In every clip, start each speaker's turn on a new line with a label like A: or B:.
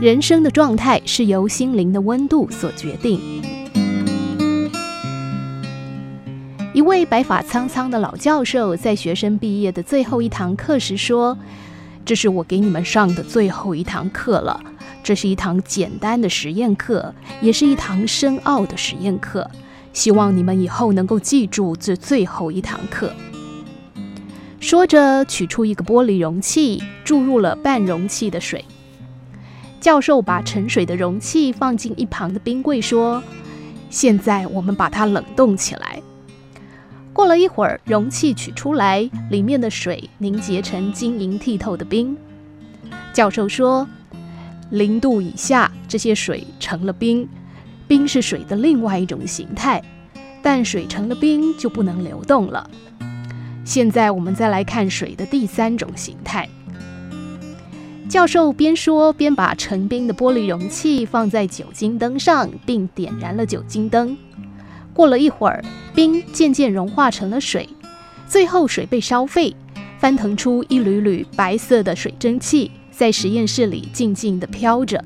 A: 人生的状态是由心灵的温度所决定。一位白发苍苍的老教授在学生毕业的最后一堂课时说：“这是我给你们上的最后一堂课了。这是一堂简单的实验课，也是一堂深奥的实验课。希望你们以后能够记住这最后一堂课。”说着，取出一个玻璃容器，注入了半容器的水。教授把盛水的容器放进一旁的冰柜，说：“现在我们把它冷冻起来。”过了一会儿，容器取出来，里面的水凝结成晶莹剔透的冰。教授说：“零度以下，这些水成了冰。冰是水的另外一种形态，但水成了冰就不能流动了。”现在我们再来看水的第三种形态。教授边说边把盛冰的玻璃容器放在酒精灯上，并点燃了酒精灯。过了一会儿，冰渐渐融化成了水，最后水被烧沸，翻腾出一缕缕白色的水蒸气，在实验室里静静地飘着。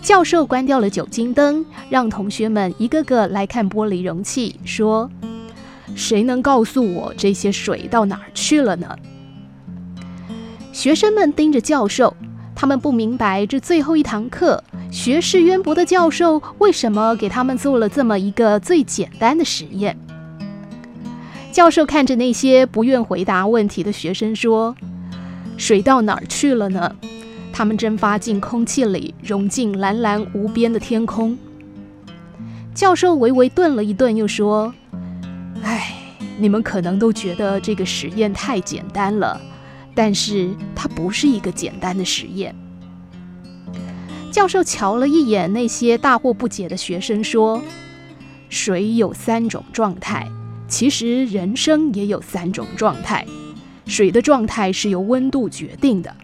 A: 教授关掉了酒精灯，让同学们一个个来看玻璃容器，说。谁能告诉我这些水到哪儿去了呢？学生们盯着教授，他们不明白这最后一堂课，学识渊博的教授为什么给他们做了这么一个最简单的实验。教授看着那些不愿回答问题的学生说：“水到哪儿去了呢？它们蒸发进空气里，融进蓝蓝无边的天空。”教授微微顿了一顿，又说。唉，你们可能都觉得这个实验太简单了，但是不是一个简单的实验。教授瞧了一眼那些大惑不解的学生，说：“水有三种状态，其实人生也有三种状态。水的状态是由温度决定的，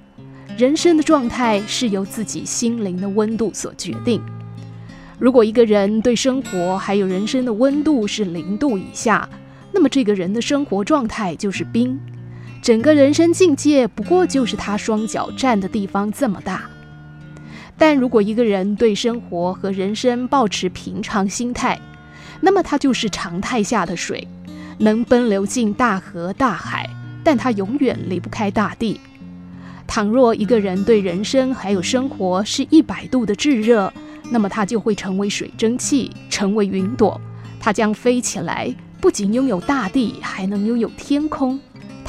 A: 人生的状态是由自己心灵的温度所决定。”如果一个人对生活还有人生的温度是零度以下，那么这个人的生活状态就是冰，整个人生境界不过就是他双脚站的地方这么大。但如果一个人对生活和人生保持平常心态，那么他就是常态下的水，能奔流进大河大海，但他永远离不开大地。倘若一个人对人生还有生活是一百度的炙热，那么它就会成为水蒸气，成为云朵，它将飞起来，不仅拥有大地，还能拥有天空，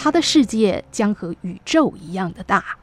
A: 他的世界将和宇宙一样的大。